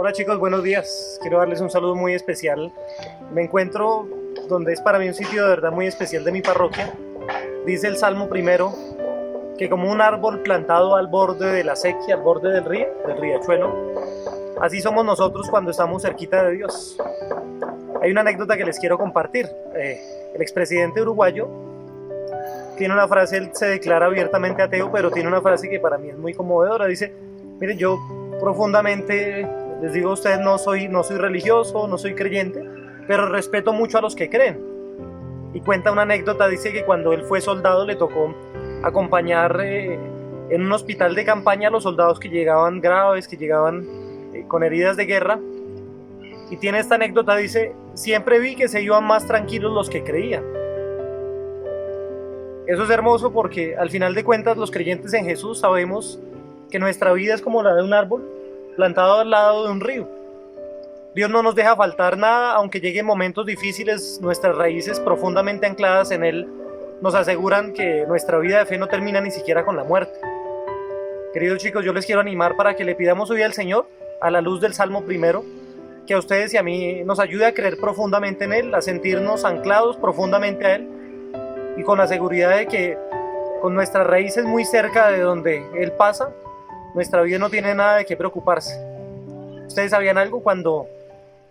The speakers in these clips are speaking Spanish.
Hola chicos, buenos días. Quiero darles un saludo muy especial. Me encuentro donde es para mí un sitio de verdad muy especial de mi parroquia. Dice el Salmo primero que como un árbol plantado al borde de la sequía, al borde del río, del riachuelo, así somos nosotros cuando estamos cerquita de Dios. Hay una anécdota que les quiero compartir. Eh, el expresidente uruguayo tiene una frase, él se declara abiertamente ateo, pero tiene una frase que para mí es muy conmovedora. Dice, miren, yo profundamente, les digo a ustedes, no soy, no soy religioso, no soy creyente, pero respeto mucho a los que creen. Y cuenta una anécdota, dice que cuando él fue soldado le tocó acompañar eh, en un hospital de campaña a los soldados que llegaban graves, que llegaban eh, con heridas de guerra. Y tiene esta anécdota, dice, siempre vi que se iban más tranquilos los que creían. Eso es hermoso porque al final de cuentas los creyentes en Jesús sabemos que nuestra vida es como la de un árbol plantado al lado de un río. Dios no nos deja faltar nada, aunque lleguen momentos difíciles, nuestras raíces profundamente ancladas en Él nos aseguran que nuestra vida de fe no termina ni siquiera con la muerte. Queridos chicos, yo les quiero animar para que le pidamos hoy al Señor, a la luz del Salmo primero, que a ustedes y a mí nos ayude a creer profundamente en Él, a sentirnos anclados profundamente a Él y con la seguridad de que con nuestras raíces muy cerca de donde Él pasa, nuestra vida no tiene nada de qué preocuparse. ¿Ustedes sabían algo? Cuando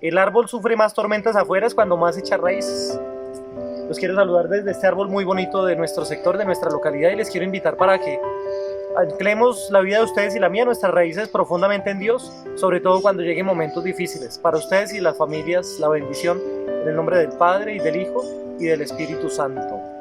el árbol sufre más tormentas afuera es cuando más echa raíces. Los quiero saludar desde este árbol muy bonito de nuestro sector, de nuestra localidad y les quiero invitar para que anclemos la vida de ustedes y la mía, nuestras raíces profundamente en Dios, sobre todo cuando lleguen momentos difíciles. Para ustedes y las familias, la bendición en el nombre del Padre y del Hijo y del Espíritu Santo.